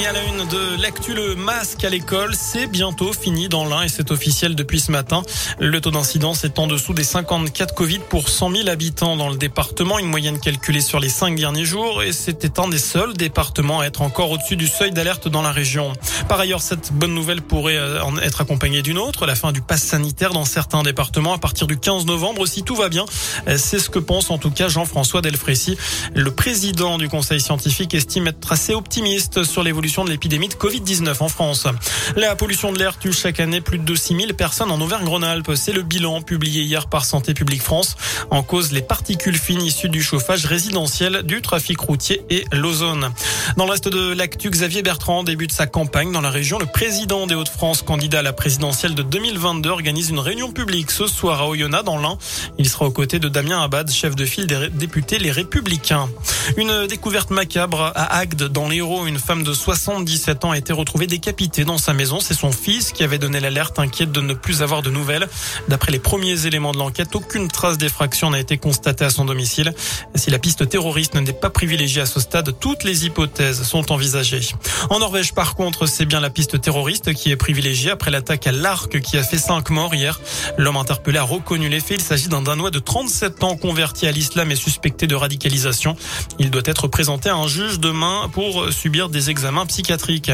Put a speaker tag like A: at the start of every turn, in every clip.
A: Et à la une de l'actu, le masque à l'école, c'est bientôt fini dans l'un et c'est officiel depuis ce matin. Le taux d'incidence est en dessous des 54 Covid pour 100 000 habitants dans le département, une moyenne calculée sur les cinq derniers jours et c'était un des seuls départements à être encore au-dessus du seuil d'alerte dans la région. Par ailleurs, cette bonne nouvelle pourrait euh, en être accompagnée d'une autre, la fin du pass sanitaire dans certains départements à partir du 15 novembre si tout va bien. Euh, c'est ce que pense en tout cas Jean-François Delfrécy. Le président du conseil scientifique estime être assez optimiste sur les de l'épidémie de Covid-19 en France. La pollution de l'air tue chaque année plus de 6 000 personnes en Auvergne-Rhône-Alpes. C'est le bilan publié hier par Santé publique France. En cause, les particules fines issues du chauffage résidentiel, du trafic routier et l'ozone. Dans le reste de l'actu, Xavier Bertrand débute sa campagne dans la région. Le président des Hauts-de-France, candidat à la présidentielle de 2022, organise une réunion publique ce soir à Oyonnax dans l'Ain. Il sera aux côtés de Damien Abad, chef de file des députés Les Républicains. Une découverte macabre à Agde, dans l'Hérault. Une femme de 77 ans a été retrouvé décapité dans sa maison. C'est son fils qui avait donné l'alerte, inquiète de ne plus avoir de nouvelles. D'après les premiers éléments de l'enquête, aucune trace d'effraction n'a été constatée à son domicile. Si la piste terroriste n'est pas privilégiée à ce stade, toutes les hypothèses sont envisagées. En Norvège, par contre, c'est bien la piste terroriste qui est privilégiée après l'attaque à l'arc qui a fait cinq morts hier. L'homme interpellé a reconnu les faits. Il s'agit d'un Danois de 37 ans converti à l'islam et suspecté de radicalisation. Il doit être présenté à un juge demain pour subir des examens psychiatrique.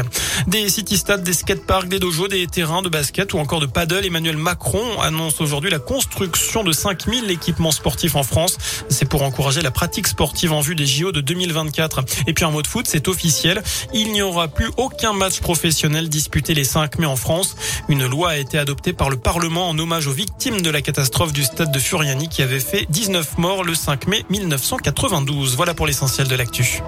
A: Des city-stades, des skateparks, des dojos, des terrains de basket ou encore de paddle. Emmanuel Macron annonce aujourd'hui la construction de 5000 équipements sportifs en France. C'est pour encourager la pratique sportive en vue des JO de 2024. Et puis en mode foot, c'est officiel. Il n'y aura plus aucun match professionnel disputé les 5 mai en France. Une loi a été adoptée par le Parlement en hommage aux victimes de la catastrophe du stade de Furiani qui avait fait 19 morts le 5 mai 1992. Voilà pour l'essentiel de l'actu.